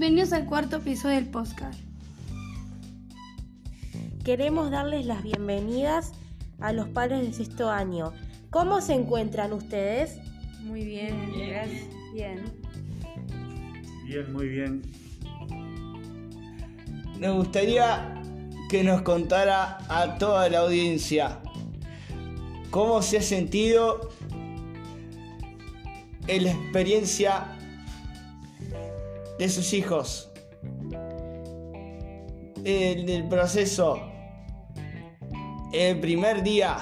Bienvenidos al cuarto piso del podcast. Queremos darles las bienvenidas a los padres de sexto año. ¿Cómo se encuentran ustedes? Muy bien, gracias. Bien. Bien, muy bien. Nos gustaría que nos contara a toda la audiencia cómo se ha sentido en la experiencia de sus hijos, el proceso, el primer día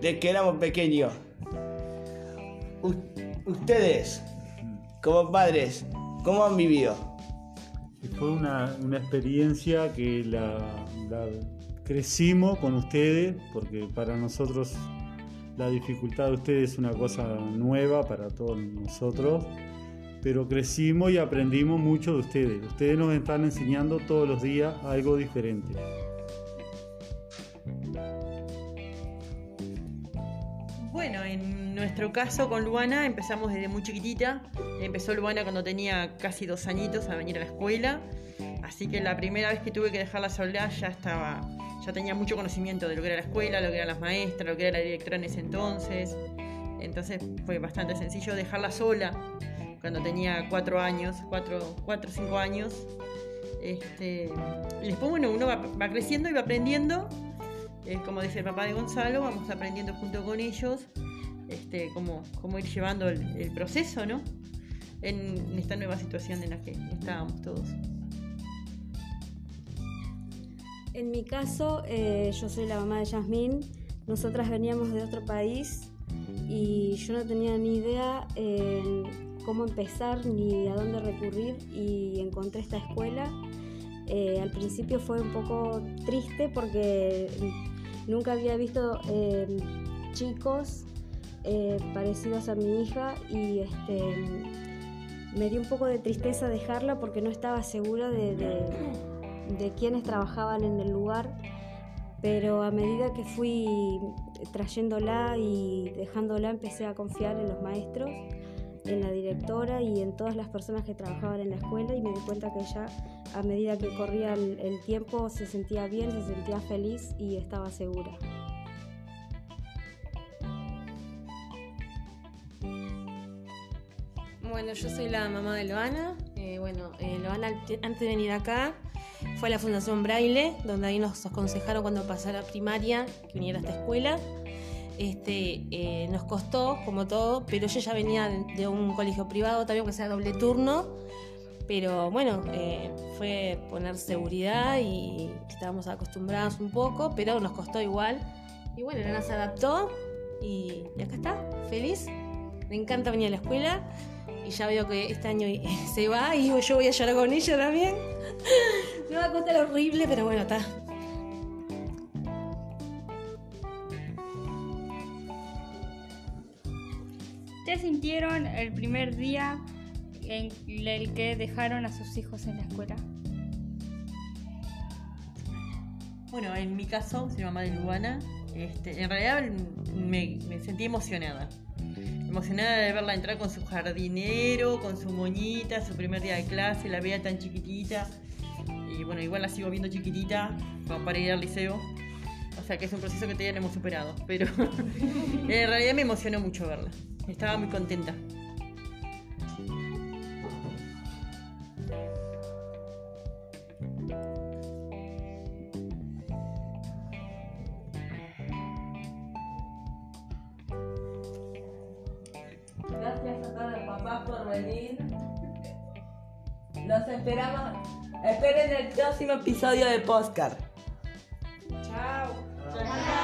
de que éramos pequeños. Ustedes, como padres, ¿cómo han vivido? Fue una, una experiencia que la crecimos con ustedes, porque para nosotros la dificultad de ustedes es una cosa nueva para todos nosotros, pero crecimos y aprendimos mucho de ustedes. Ustedes nos están enseñando todos los días algo diferente. Bueno, en nuestro caso con Luana empezamos desde muy chiquitita. Empezó Luana cuando tenía casi dos añitos a venir a la escuela. Así que la primera vez que tuve que dejarla sola ya estaba, ya tenía mucho conocimiento de lo que era la escuela, lo que eran las maestras, lo que era la directora en ese entonces. Entonces fue bastante sencillo dejarla sola cuando tenía cuatro años, cuatro, cuatro o cinco años. Este, y después, bueno, uno va, creciendo y va aprendiendo eh, como dice el papá de Gonzalo, vamos aprendiendo junto con ellos este, cómo, cómo ir llevando el, proceso, ¿no? En, en esta nueva situación en la que estábamos todos. En mi caso, eh, yo soy la mamá de Yasmín. Nosotras veníamos de otro país y yo no tenía ni idea cómo empezar ni a dónde recurrir y encontré esta escuela. Eh, al principio fue un poco triste porque nunca había visto eh, chicos eh, parecidos a mi hija y este, me dio un poco de tristeza dejarla porque no estaba segura de, de- de quiénes trabajaban en el lugar, pero a medida que fui trayéndola y dejándola empecé a confiar en los maestros, en la directora y en todas las personas que trabajaban en la escuela y me di cuenta que ella a medida que corría el, tiempo se sentía bien, se sentía feliz y estaba segura. Bueno, yo soy la mamá de Loana. Eh, bueno, eh, Loana ante- antes de venir acá fue a la Fundación Braille, donde ahí nos aconsejaron cuando pasara primaria que viniera a esta escuela. Este, eh, nos costó, como todo, pero ella ya venía de, un colegio privado, también que sea doble turno. Pero bueno, eh, fue poner seguridad y estábamos acostumbrados un poco, pero nos costó igual. Y bueno, Loana se adaptó y, y acá está, feliz. Me encanta venir a la escuela y ya veo que este año se va y yo voy a llorar con ella también. Me va a costar horrible, pero bueno, está. ¿Qué sintieron el primer día en el que dejaron a sus hijos en la escuela? Bueno, en mi caso, soy mamá de Luana. Este, en realidad me, sentí emocionada. Emocionada de verla entrar con su jardinero, con su moñita, su primer día de clase, la veía tan chiquitita. Y bueno, igual la sigo viendo chiquitita para ir al liceo. O sea que es un proceso que todavía no hemos superado. Pero en realidad me emocionó mucho verla. Estaba muy contenta. Venir. Los esperamos. Esperen el próximo episodio de Postcard. Chao.